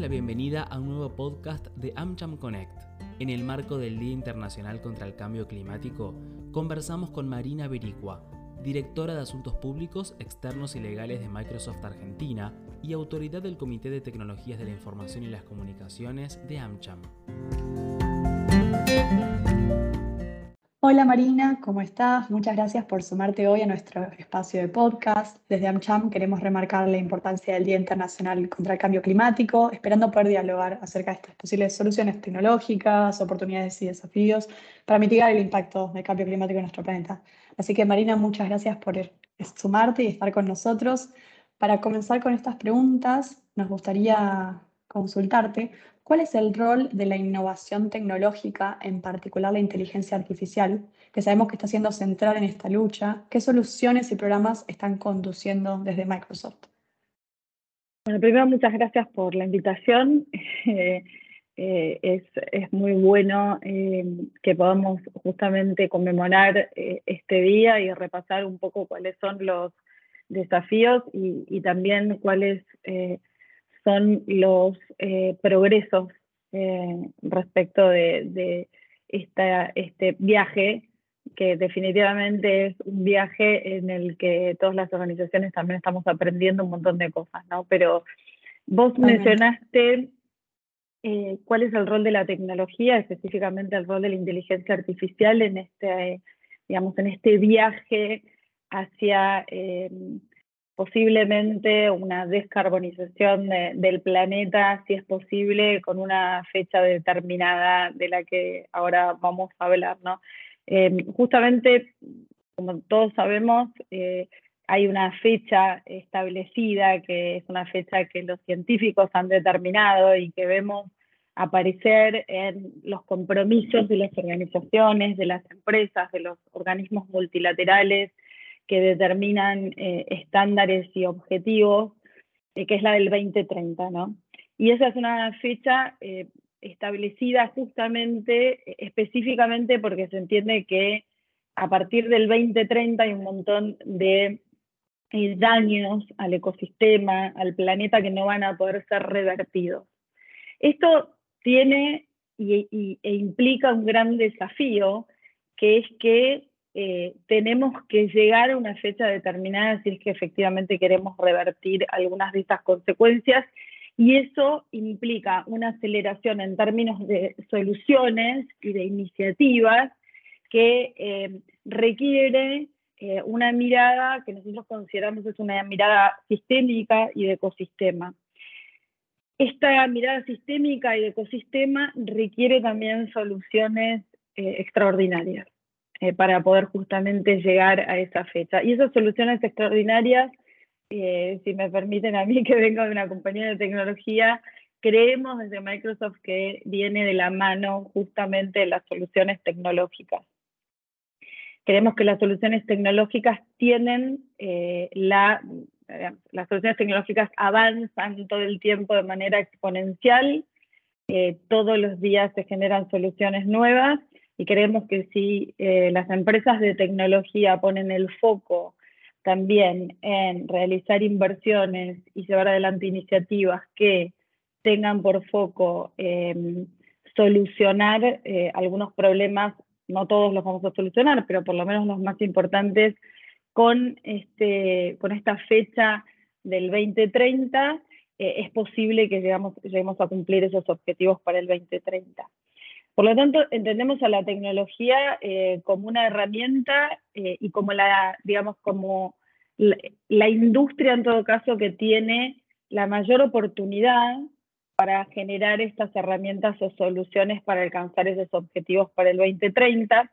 la bienvenida a un nuevo podcast de AmCham Connect. En el marco del Día Internacional contra el Cambio Climático, conversamos con Marina Bericua, directora de Asuntos Públicos, Externos y Legales de Microsoft Argentina y autoridad del Comité de Tecnologías de la Información y las Comunicaciones de AmCham. Hola Marina, ¿cómo estás? Muchas gracias por sumarte hoy a nuestro espacio de podcast. Desde AmCham queremos remarcar la importancia del Día Internacional contra el Cambio Climático, esperando poder dialogar acerca de estas posibles soluciones tecnológicas, oportunidades y desafíos para mitigar el impacto del cambio climático en nuestro planeta. Así que Marina, muchas gracias por sumarte y estar con nosotros. Para comenzar con estas preguntas, nos gustaría consultarte ¿Cuál es el rol de la innovación tecnológica, en particular la inteligencia artificial, que sabemos que está siendo central en esta lucha? ¿Qué soluciones y programas están conduciendo desde Microsoft? Bueno, primero muchas gracias por la invitación. Eh, es, es, muy bueno eh, que podamos justamente conmemorar eh, este día y repasar un poco cuáles son los desafíos y, y también cuáles son los eh, progresos eh, respecto de, este viaje, que definitivamente es un viaje en el que todas las organizaciones también estamos aprendiendo un montón de cosas, ¿no? Pero vos mencionaste eh, cuál es el rol de la tecnología, específicamente el rol de la inteligencia artificial en este, digamos, en este viaje hacia posiblemente una descarbonización del planeta, si es posible, con una fecha determinada de la que ahora vamos a hablar. ¿no? Em, justamente, como todos sabemos, eh, hay una fecha establecida, que es una fecha que los científicos han determinado y que vemos aparecer en los compromisos de las organizaciones, de las empresas, de los organismos multilaterales, que determinan eh, estándares y objetivos, eh, que es la del 2030, ¿no? Y esa es una fecha eh, establecida justamente, específicamente porque se entiende que a partir del 2030 hay un montón de daños al ecosistema, al planeta que no van a poder ser revertidos. Esto tiene y, e implica un gran desafío, que es que eh, tenemos que llegar a una fecha determinada si es que efectivamente queremos revertir algunas de estas consecuencias y eso implica una aceleración en términos de soluciones y de iniciativas que eh, requiere eh, una mirada que nosotros consideramos es una mirada sistémica y de ecosistema. Esta mirada sistémica y de ecosistema requiere también soluciones extraordinarias. Eh, para poder justamente llegar a esa fecha. Y esas soluciones extraordinarias, eh, si me permiten a mí que vengo de una compañía de tecnología, creemos desde Microsoft que viene de la mano justamente las soluciones tecnológicas. Creemos que las soluciones tecnológicas tienen eh, la, las soluciones tecnológicas avanzan todo el tiempo de manera exponencial, todos los días se generan soluciones nuevas y creemos que si eh, las empresas de tecnología ponen el foco también en realizar inversiones y llevar adelante iniciativas que tengan por foco em, solucionar eh, algunos problemas, no todos los vamos a solucionar, pero por lo menos los más importantes, con, este, con esta fecha del 2030, eh, es posible que lleguemos a cumplir esos objetivos para el 2030. Por lo tanto, entendemos a la tecnología eh, como una herramienta eh, y como la, digamos, como la, industria en todo caso que tiene la mayor oportunidad para generar estas herramientas o soluciones para alcanzar esos objetivos para el 2030.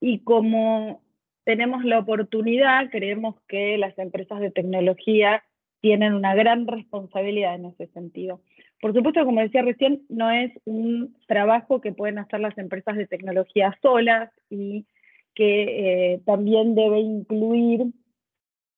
Y como tenemos la oportunidad, creemos que las empresas de tecnología tienen una gran responsabilidad en ese sentido. Por supuesto, como decía recién, no es un trabajo que pueden hacer las empresas de tecnología solas y que eh, también debe incluir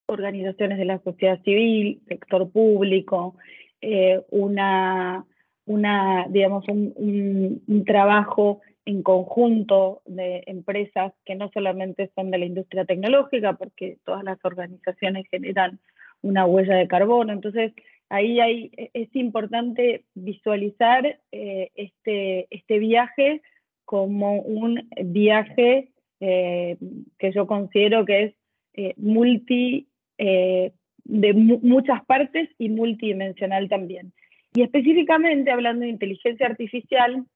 organizaciones de la sociedad civil, sector público, eh, una, una, digamos, un, un, trabajo en conjunto de empresas que no solamente son de la industria tecnológica, porque todas las organizaciones generan una huella de carbono. Entonces, ahí hay, es importante visualizar este, este viaje como un viaje que yo considero que es multi, de muchas partes y multidimensional también. Y específicamente hablando de inteligencia artificial,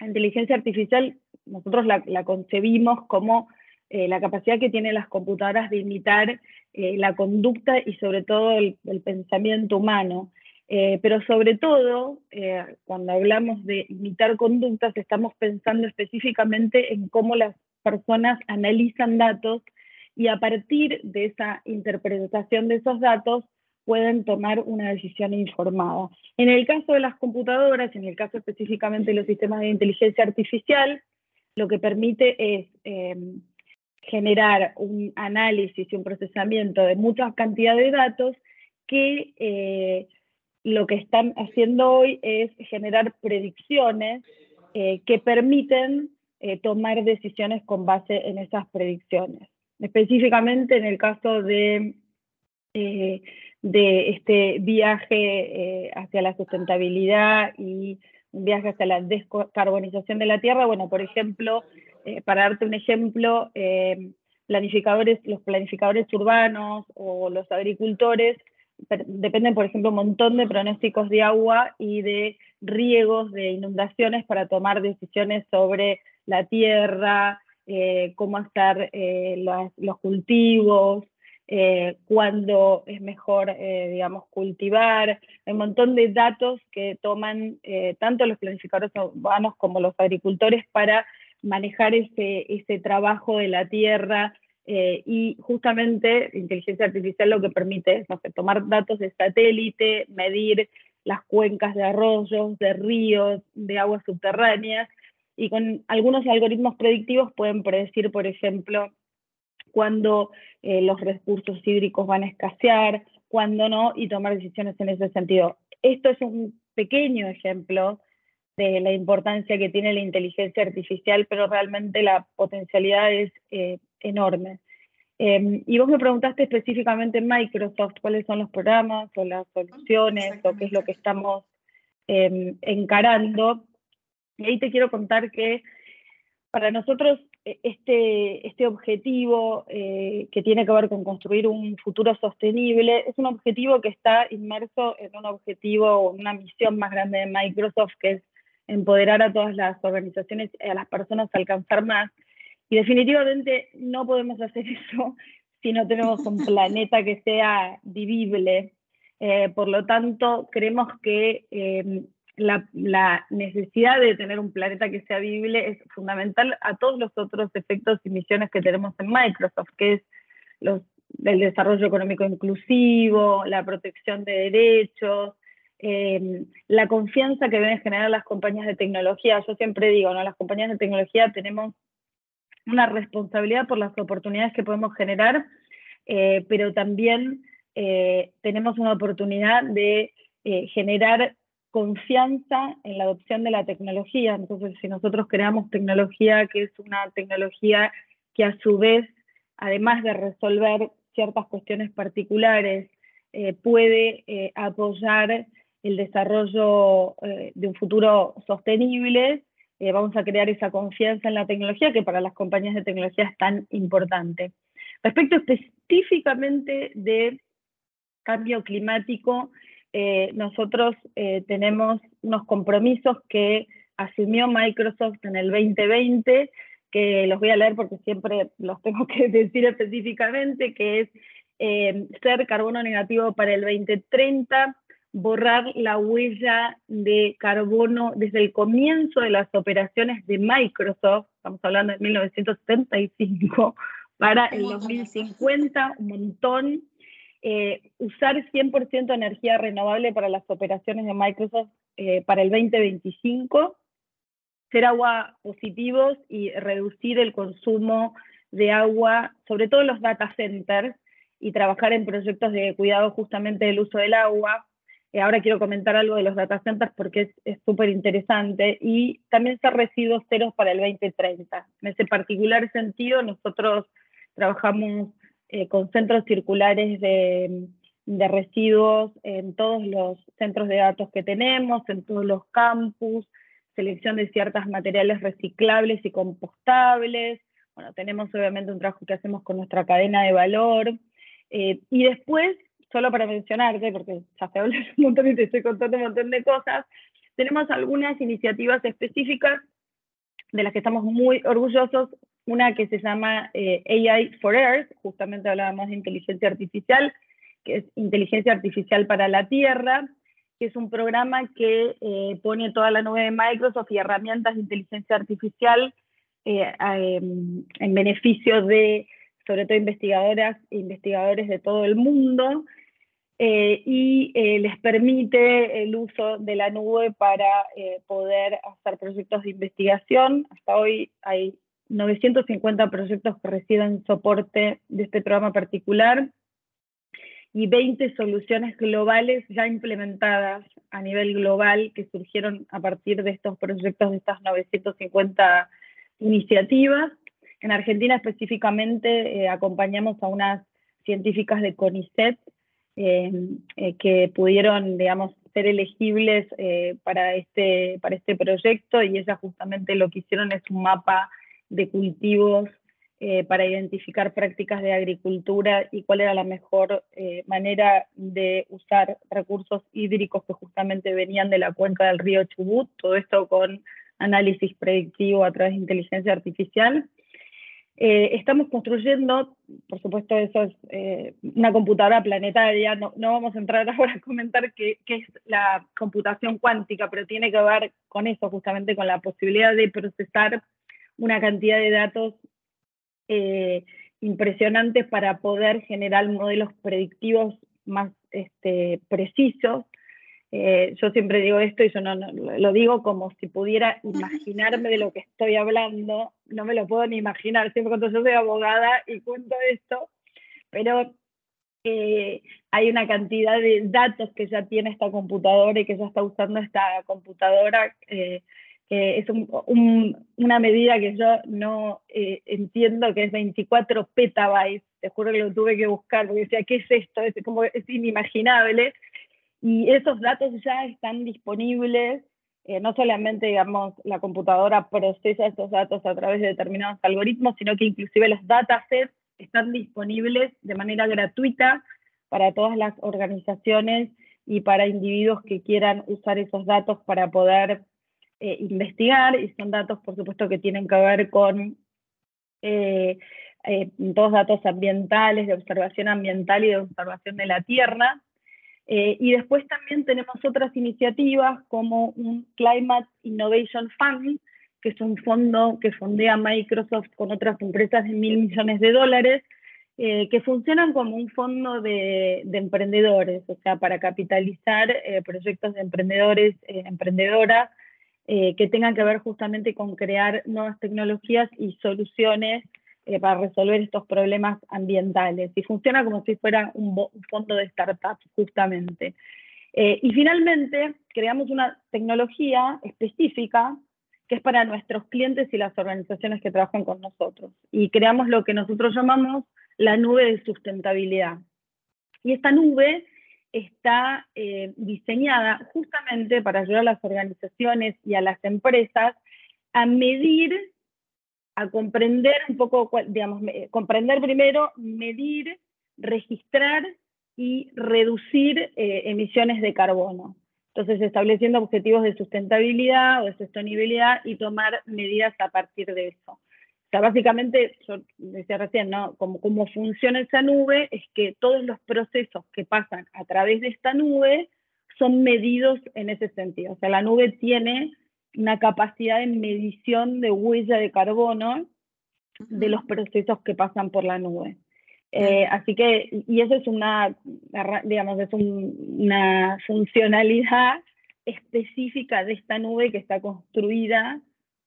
inteligencia artificial nosotros la, concebimos como eh, la capacidad que tienen las computadoras de imitar eh, la conducta y sobre todo el, pensamiento humano. Eh, pero sobre todo, cuando hablamos de imitar conductas, estamos pensando específicamente en cómo las personas analizan datos y a partir de esa interpretación de esos datos pueden tomar una decisión informada. En el caso de las computadoras, en el caso específicamente de los sistemas de inteligencia artificial, lo que permite es em, generar un análisis y un procesamiento de muchas cantidades de datos que eh, lo que están haciendo hoy es generar predicciones eh, que permiten eh, tomar decisiones con base en esas predicciones. Específicamente en el caso de de este viaje hacia la sustentabilidad y un viaje hacia la descarbonización de la tierra. Bueno, por ejemplo, eh, para darte un ejemplo, eh, planificadores, los planificadores urbanos o los agricultores dependen, por ejemplo, un montón de pronósticos de agua y de riegos, de inundaciones para tomar decisiones sobre la tierra, cómo hacer los cultivos, eh, cuándo es mejor, eh, digamos, cultivar. Hay un montón de datos que toman eh, tanto los planificadores urbanos como los agricultores para manejar ese, ese trabajo de la tierra. y justamente inteligencia artificial lo que permite es no tomar datos de satélite, medir las cuencas de arroyos, de ríos, de aguas subterráneas, y con algunos algoritmos predictivos pueden predecir, por ejemplo, cuándo eh, los recursos hídricos van a escasear, cuándo no, y tomar decisiones en ese sentido. Esto es un pequeño ejemplo de la importancia que tiene la inteligencia artificial, pero realmente la potencialidad es eh, enorme. Em, y vos me preguntaste específicamente en Microsoft cuáles son los programas o las soluciones o qué es lo que estamos em, encarando. Y ahí te quiero contar que para nosotros e, este, este objetivo eh, que tiene que ver con construir un futuro sostenible es un objetivo que está inmerso en un objetivo, una misión más grande de Microsoft, que es empoderar a todas las organizaciones y a las personas a alcanzar más. Y definitivamente no podemos hacer eso si no tenemos un planeta que sea vivible. Eh, por lo tanto, creemos que eh, la, necesidad de tener un planeta que sea vivible es fundamental a todos los otros efectos y misiones que tenemos en Microsoft, que es los, el desarrollo económico inclusivo, la protección de derechos, em, la confianza que deben generar las compañías de tecnología. Yo siempre digo, ¿no? las compañías de tecnología tenemos una responsabilidad por las oportunidades que podemos generar, eh, pero también eh, tenemos una oportunidad de eh, generar confianza en la adopción de la tecnología. Entonces, si nosotros creamos tecnología que es una tecnología que a su vez, además de resolver ciertas cuestiones particulares, puede apoyar el desarrollo eh, de un futuro sostenible, vamos a crear esa confianza en la tecnología que para las compañías de tecnología es tan importante. Respecto específicamente de cambio climático, eh, nosotros eh, tenemos unos compromisos que asumió Microsoft en el 2020, que los voy a leer porque siempre los tengo que decir específicamente, que es eh, ser carbono negativo para el 2030, borrar la huella de carbono desde el comienzo de las operaciones de Microsoft, estamos hablando de 1975, para el 2050, un montón eh, usar 100% energía renovable para las operaciones de Microsoft eh, para el 2025, ser agua positivos y reducir el consumo de agua, sobre todo en los data centers, y trabajar en proyectos de cuidado justamente del uso del agua. Eh, ahora quiero comentar algo de los data centers porque es súper interesante. Y también ser residuos ceros para el 2030. En ese particular sentido, nosotros trabajamos eh, con centros circulares de, de residuos en todos los centros de datos que tenemos, en todos los campus, selección de ciertos materiales reciclables y compostables. Bueno, tenemos obviamente un trabajo que hacemos con nuestra cadena de valor. Eh, y después, solo para mencionarte, porque ya se habla un montón y te estoy contando un montón de cosas, tenemos algunas iniciativas específicas de las que estamos muy orgullosos. Una que se llama eh, AI for Earth, justamente hablábamos de inteligencia artificial, que es inteligencia artificial para la Tierra, que es un programa que eh, pone toda la nube de Microsoft y herramientas de inteligencia artificial eh, em, en beneficio de, sobre todo, investigadoras e investigadores de todo el mundo. Eh, y les permite el uso de la nube para poder hacer proyectos de investigación. Hasta hoy hay 950 proyectos que reciben soporte de este programa particular y 20 soluciones globales ya implementadas a nivel global que surgieron a partir de estos proyectos, de estas 950 iniciativas. En Argentina específicamente eh, acompañamos a unas científicas de CONICET eh, eh, que pudieron, digamos, ser elegibles para, este, para este proyecto y ellas justamente lo que hicieron es un mapa de cultivos eh, para identificar prácticas de agricultura y cuál era la mejor eh, manera de usar recursos hídricos que justamente venían de la cuenca del río Chubut, todo esto con análisis predictivo a través de inteligencia artificial. Eh, estamos construyendo, por supuesto, eso es una computadora planetaria, no, no, vamos a entrar ahora a comentar qué, qué, es la computación cuántica, pero tiene que ver con eso, justamente con la posibilidad de procesar una cantidad de datos eh, impresionantes para poder generar modelos predictivos más este, precisos. Eh, yo siempre digo esto y yo no, lo digo como si pudiera imaginarme de lo que estoy hablando, no me lo puedo ni imaginar, siempre cuando yo soy abogada y cuento esto, pero eh, hay una cantidad de datos que ya tiene esta computadora y que ya está usando esta computadora que es una medida que yo no eh, entiendo, que es 24 petabytes, te juro que lo tuve que buscar, porque decía, ¿qué es esto? Es, como, es inimaginable. Y esos datos ya están disponibles, eh, no solamente, digamos, la computadora procesa estos datos a través de determinados algoritmos, sino que inclusive los datasets están disponibles de manera gratuita para todas las organizaciones y para individuos que quieran usar esos datos para poder eh, investigar y son datos, por supuesto, que tienen que ver con eh, eh, todos datos ambientales, de observación ambiental y de observación de la Tierra. Y después también tenemos otras iniciativas como un Climate Innovation Fund, que es un fondo que fondea Microsoft con otras empresas de mil millones de dólares, que funcionan como un fondo de, de, emprendedores, o sea, para capitalizar proyectos de emprendedores, emprendedoras eh, que tengan que ver justamente con crear nuevas tecnologías y soluciones eh, para resolver estos problemas ambientales. Y funciona como si fuera un, fondo de startups, justamente. Eh, y finalmente, creamos una tecnología específica que es para nuestros clientes y las organizaciones que trabajan con nosotros. Y creamos lo que nosotros llamamos la nube de sustentabilidad. Y esta nube está eh, diseñada justamente para ayudar a las organizaciones y a las empresas a medir, a comprender un poco, digamos, comprender primero, medir, registrar y reducir eh, emisiones de carbono. Entonces, estableciendo objetivos de sustentabilidad o de sostenibilidad y tomar medidas a partir de eso sea, básicamente, yo decía recién, ¿no? Como, cómo funciona esa nube es que todos los procesos que pasan a través de esta nube son medidos en ese sentido. O sea, la nube tiene una capacidad de medición de huella de carbono de los procesos que pasan por la nube. Eh, así que, y eso es una, digamos, es una funcionalidad específica de esta nube que está construida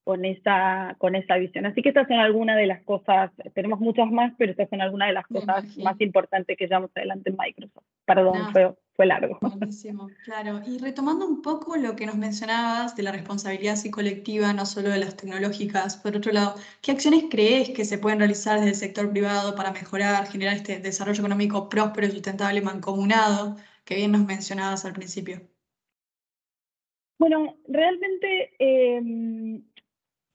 con esa, con esa visión. Así que estas son algunas de las cosas, tenemos muchas más, pero estas son algunas de las cosas más importantes que llevamos adelante en Microsoft. Perdón, fue, fue largo. Buenísimo, claro. Y retomando un poco lo que nos mencionabas de la responsabilidad colectiva, no solo de las tecnológicas, por otro lado, ¿qué acciones crees que se pueden realizar desde el sector privado para mejorar, generar este desarrollo económico próspero y sustentable mancomunado que bien nos mencionabas al principio? Bueno, realmente em,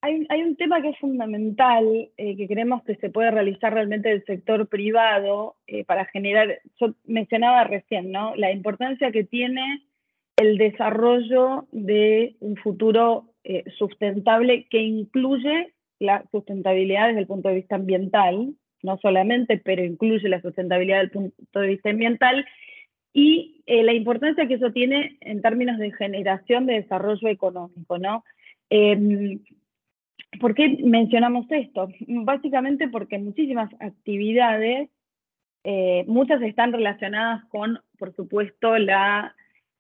hay, un tema que es fundamental, eh, que creemos que se puede realizar realmente del sector privado eh, para generar, yo mencionaba recién, ¿no? La importancia que tiene el desarrollo de un futuro eh, sustentable que incluye la sustentabilidad desde el punto de vista ambiental, no solamente, pero incluye la sustentabilidad desde el punto de vista ambiental y la importancia que eso tiene en términos de generación de desarrollo económico, ¿no? Em, ¿Por qué mencionamos esto? Básicamente porque muchísimas actividades, eh, muchas están relacionadas con, por supuesto, la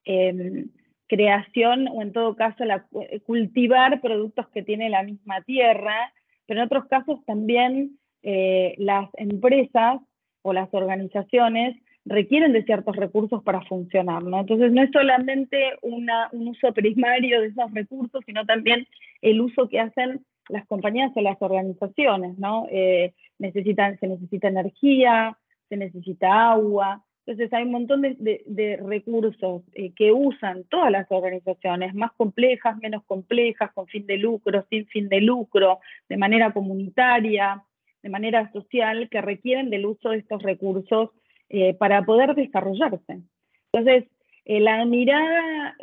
em, creación o en todo caso la, cultivar productos que tiene la misma tierra, pero en otros casos también eh, las empresas o las organizaciones requieren de ciertos recursos para funcionar, ¿no? Entonces no es solamente un uso primario de esos recursos, sino también el uso que hacen las compañías o las organizaciones, ¿no? Eh, necesitan, se necesita energía, se necesita agua. Entonces hay un montón de, recursos eh, que usan todas las organizaciones, más complejas, menos complejas, con fin de lucro, sin fin de lucro, de manera comunitaria, de manera social, que requieren del uso de estos recursos eh, para poder desarrollarse. Entonces, la mirada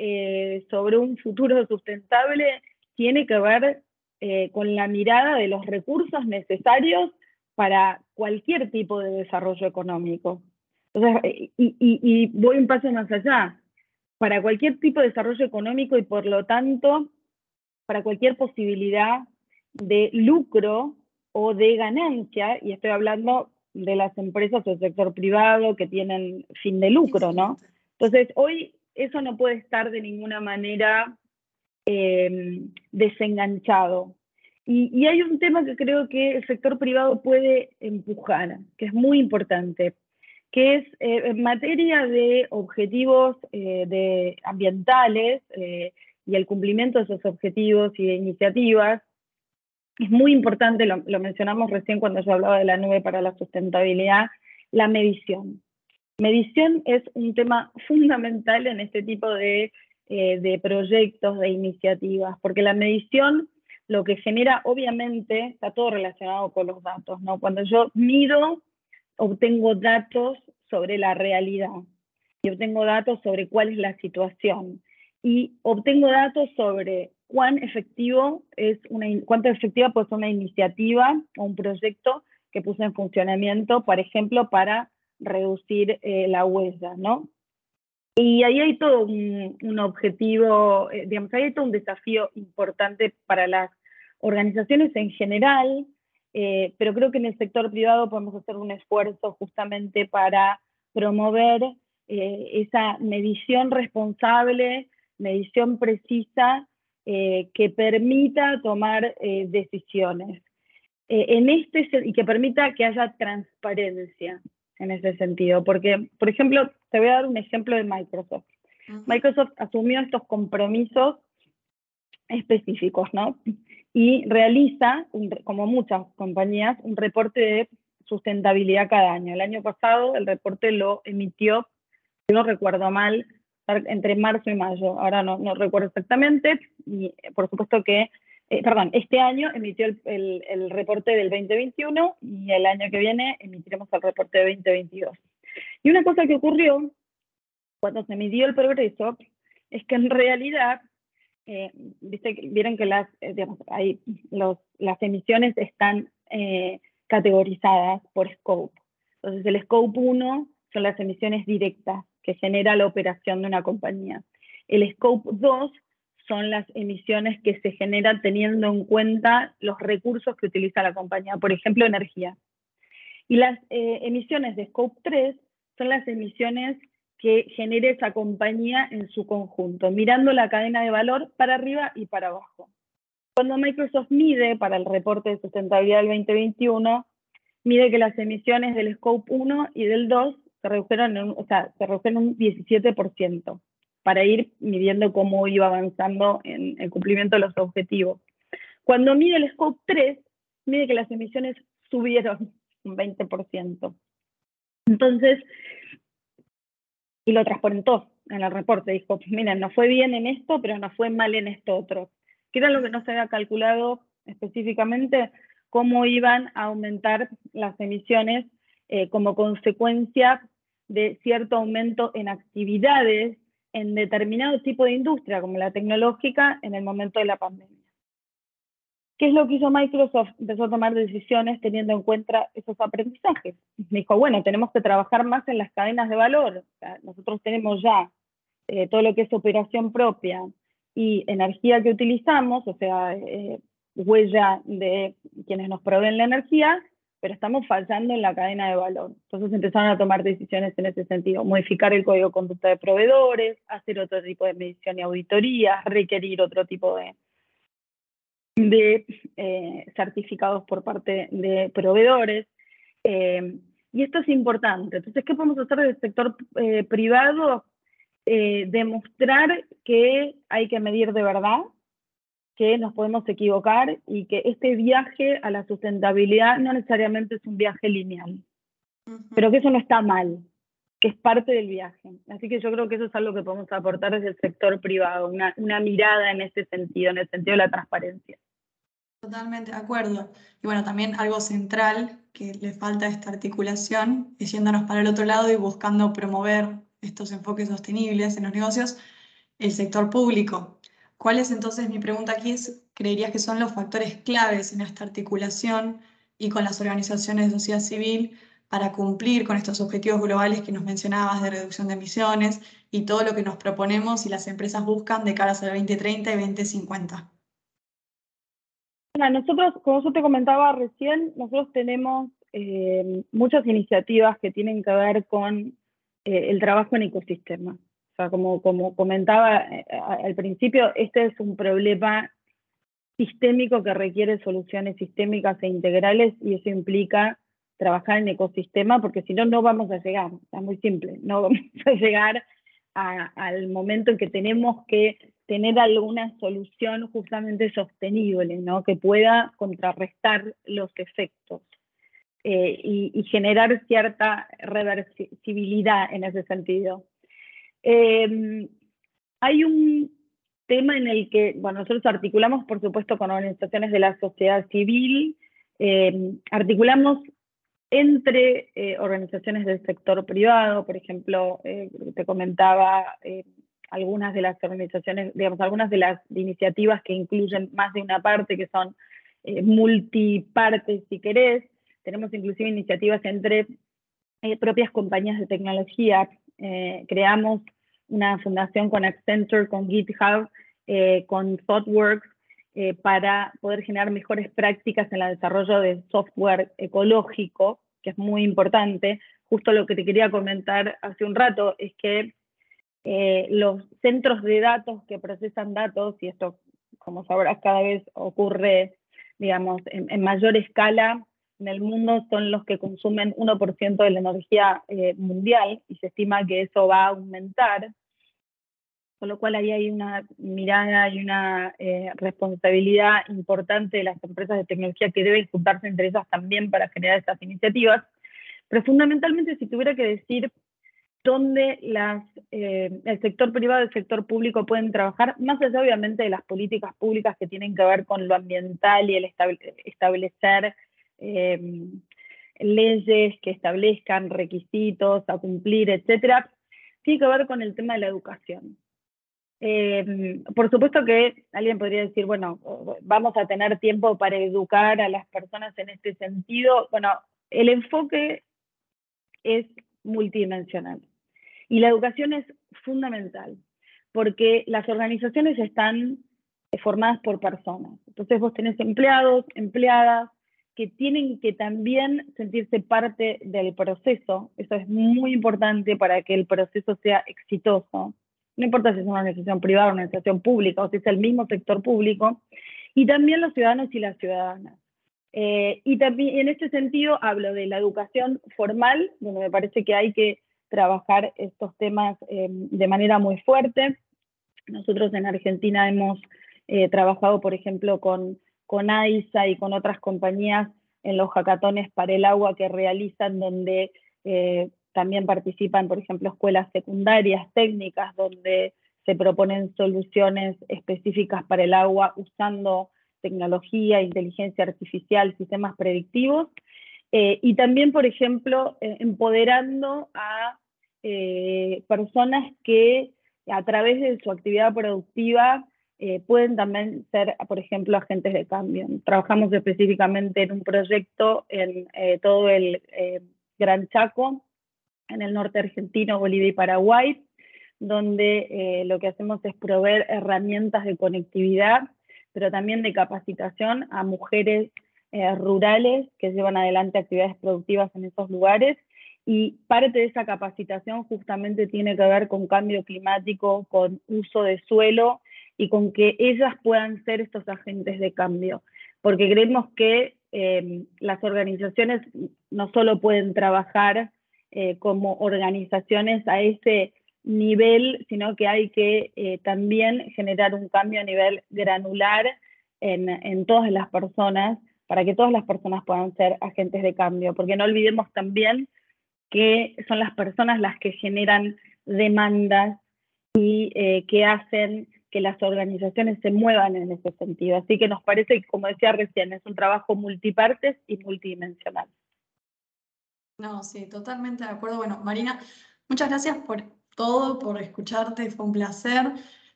sobre un futuro sustentable tiene que ver eh, con la mirada de los recursos necesarios para cualquier tipo de desarrollo económico. y, y, voy un paso más allá, para cualquier tipo de desarrollo económico y por lo tanto para cualquier posibilidad de lucro o de ganancia, y estoy hablando de las empresas del sector privado que tienen fin de lucro, ¿no? Entonces, hoy eso no puede estar de ninguna manera eh, desenganchado. Y, hay un tema que creo que el sector privado puede empujar, que es muy importante, que es eh, en materia de objetivos eh, de ambientales y el cumplimiento de esos objetivos y de iniciativas. Es muy importante, lo, mencionamos recién cuando yo hablaba de la nube para la sustentabilidad, la medición. Medición es un tema fundamental en este tipo de eh, de proyectos, de iniciativas, porque la medición lo que genera, obviamente, está todo relacionado con los datos, ¿no? Cuando yo mido, obtengo datos sobre la realidad y obtengo datos sobre cuál es la situación y obtengo datos sobre cuán efectivo es una, cuánto efectiva puede ser una iniciativa o un proyecto que puse en funcionamiento, por ejemplo, para reducir eh, la huella, ¿no? Y ahí hay todo un, objetivo, eh, digamos, ahí hay todo un desafío importante para las organizaciones en general, eh, pero creo que en el sector privado podemos hacer un esfuerzo justamente para promover eh, esa medición responsable, medición precisa que permita tomar decisiones. en este, y que permita que haya transparencia en ese sentido, porque, por ejemplo, te voy a dar un ejemplo de Microsoft. Microsoft asumió estos compromisos específicos, ¿no? Y realiza, como muchas compañías, un reporte de sustentabilidad cada año. El año pasado el reporte lo emitió, si no recuerdo mal, entre marzo y mayo. Ahora no, no recuerdo exactamente. Y por supuesto que, eh, perdón, este año emitió el, el, el reporte del 2021 y el año que viene emitiremos el reporte de 2022. Y una cosa que ocurrió cuando se midió el progreso es que en realidad, eh, vieron que las, eh, las emisiones están eh, categorizadas por scope. Entonces el scope 1 son las emisiones directas que genera la operación de una compañía. El scope 2 son las emisiones que se generan teniendo en cuenta los recursos que utiliza la compañía, por ejemplo, energía. Y las emisiones de scope 3 son las emisiones que genere esa compañía en su conjunto, mirando la cadena de valor para arriba y para abajo. Cuando Microsoft mide para el reporte de sustentabilidad del 2021, mide que las emisiones del Scope 1 y del 2 se redujeron, en, o sea, se redujeron un 17% para ir midiendo cómo iba avanzando en el cumplimiento de los objetivos. Cuando mide el Scope 3, mide que las emisiones subieron un 20%. Entonces, y lo transparentó en el reporte, dijo, miren, no fue bien en esto, pero no fue mal en esto otro. ¿Qué era lo que no se había calculado específicamente? Cómo iban a aumentar las emisiones eh, como consecuencia de cierto aumento en actividades en determinado tipo de industria, como la tecnológica, en el momento de la pandemia. ¿Qué es lo que hizo Microsoft? Empezó a tomar decisiones teniendo en cuenta esos aprendizajes. Dijo, bueno, tenemos que trabajar más en las cadenas de valor. nosotros tenemos ya eh, todo lo que es operación propia y energía que utilizamos, o sea, eh, huella de quienes nos proveen la energía, pero estamos fallando en la cadena de valor. Entonces empezaron a tomar decisiones en ese sentido, modificar el código de conducta de proveedores, hacer otro tipo de medición y auditoría, requerir otro tipo de, de eh, certificados por parte de proveedores. Eh, y esto es importante. Entonces, ¿qué podemos hacer del sector eh, privado? demostrar que hay que medir de verdad, que nos podemos equivocar y que este viaje a la sustentabilidad no necesariamente es un viaje lineal, pero que eso no está mal, que es parte del viaje. Así que yo creo que eso es algo que podemos aportar desde el sector privado, una, una mirada en ese sentido, en el sentido de la transparencia. Totalmente de acuerdo. Y bueno, también algo central que le falta esta articulación es yéndonos para el otro lado y buscando promover estos enfoques sostenibles en los negocios, el sector público. ¿Cuál es entonces mi pregunta aquí? Es, ¿Creerías que son los factores claves en esta articulación y con las organizaciones de sociedad civil para cumplir con estos objetivos globales que nos mencionabas de reducción de emisiones y todo lo que nos proponemos y las empresas buscan de cara el 2030 y 2050? Nosotros, como yo te comentaba recién, nosotros tenemos eh, muchas iniciativas que tienen que ver con eh, el trabajo en ecosistemas como, como comentaba eh, al principio, este es un problema sistémico que requiere soluciones sistémicas e integrales y eso implica trabajar en ecosistema porque si no, no vamos a llegar, es muy simple, no vamos a llegar al momento en que tenemos que tener alguna solución justamente sostenible, ¿no? que pueda contrarrestar los efectos eh, y, generar cierta reversibilidad en ese sentido. Em, hay un tema en el que, bueno, nosotros articulamos, por supuesto, con organizaciones de la sociedad civil, em, articulamos entre eh, organizaciones del sector privado, por ejemplo, eh, te comentaba eh, algunas de las organizaciones, digamos, algunas de las iniciativas que incluyen más de una parte, que son multipartes, si querés. Tenemos inclusive iniciativas entre propias compañías de tecnología eh, creamos una fundación con Accenture, con GitHub, eh, con ThoughtWorks, eh, para poder generar mejores prácticas en el desarrollo de software ecológico, que es muy importante. Justo lo que te quería comentar hace un rato es que los centros de datos que procesan datos, y esto, como sabrás, cada vez ocurre, digamos, en mayor escala, en el mundo son los que consumen 1% de la energía eh, mundial y se estima que eso va a aumentar, con lo cual ahí hay una mirada y una eh, responsabilidad importante de las empresas de tecnología que deben juntarse entre ellas también para generar estas iniciativas. Pero fundamentalmente, si tuviera que decir dónde las, eh, el sector privado y el sector público pueden trabajar, más allá obviamente de las políticas públicas que tienen que ver con lo ambiental y el establecer Em, leyes que establezcan requisitos a cumplir, etcétera, tiene que ver con el tema de la educación. Em, por supuesto que alguien podría decir, bueno, vamos a tener tiempo para educar a las personas en este sentido. Bueno, el enfoque es multidimensional y la educación es fundamental porque las organizaciones están formadas por personas. Entonces vos tenés empleados, empleadas, que tienen que también sentirse parte del proceso. Eso es muy importante para que el proceso sea exitoso. No importa si es una organización privada una organización pública o si es el mismo sector público. Y también los ciudadanos y las ciudadanas. Eh, y también en este sentido hablo de la educación formal, donde me parece que hay que trabajar estos temas de manera muy fuerte. Nosotros en Argentina hemos trabajado, por ejemplo, con, con AISA y con otras compañías en los hackatones para el agua que realizan, donde también participan, por ejemplo, escuelas secundarias, técnicas, donde se proponen soluciones específicas para el agua usando tecnología, inteligencia artificial, sistemas predictivos. Eh, y también, por ejemplo, eh, empoderando a eh, personas que a través de su actividad productiva pueden también ser, por ejemplo, agentes de cambio. Trabajamos específicamente en un proyecto en todo el Gran Chaco, en el norte argentino, Bolivia y Paraguay, donde eh, lo que hacemos es proveer herramientas de conectividad, pero también de capacitación a mujeres eh, rurales que llevan adelante actividades productivas en esos lugares. Y parte de esa capacitación justamente tiene que ver con cambio climático, con uso de suelo y con que ellas puedan ser estos agentes de cambio. Porque creemos que eh, las organizaciones no solo pueden trabajar como organizaciones a ese nivel, sino que hay que eh, también generar un cambio a nivel granular en, en, todas las personas, para que todas las personas puedan ser agentes de cambio, porque no olvidemos también que son las personas las que generan demandas y eh, que hacen que las organizaciones se muevan en ese sentido. Así que nos parece, como decía recién, es un trabajo multipartes y multidimensional. No, sí, totalmente de acuerdo. Bueno, Marina, muchas gracias por todo, por escucharte, fue un placer.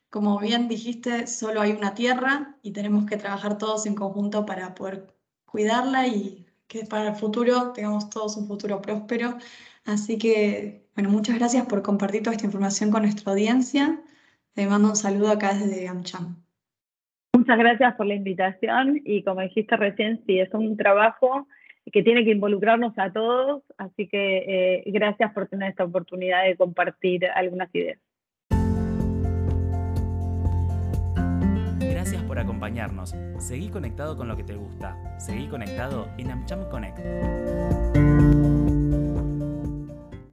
Como bien dijiste, solo hay una tierra y tenemos que trabajar todos en conjunto para poder cuidarla y que para el futuro tengamos todos un futuro próspero. Así que, bueno, muchas gracias por compartir toda esta información con nuestra audiencia. Te mando un saludo acá desde AmCham. Muchas gracias por la invitación y como dijiste recién, sí, es un trabajo que tiene que involucrarnos a todos, así que eh, gracias por tener esta oportunidad de compartir algunas ideas. Por acompañarnos. Seguí conectado con lo que te gusta. Seguí conectado en AmCham Connect.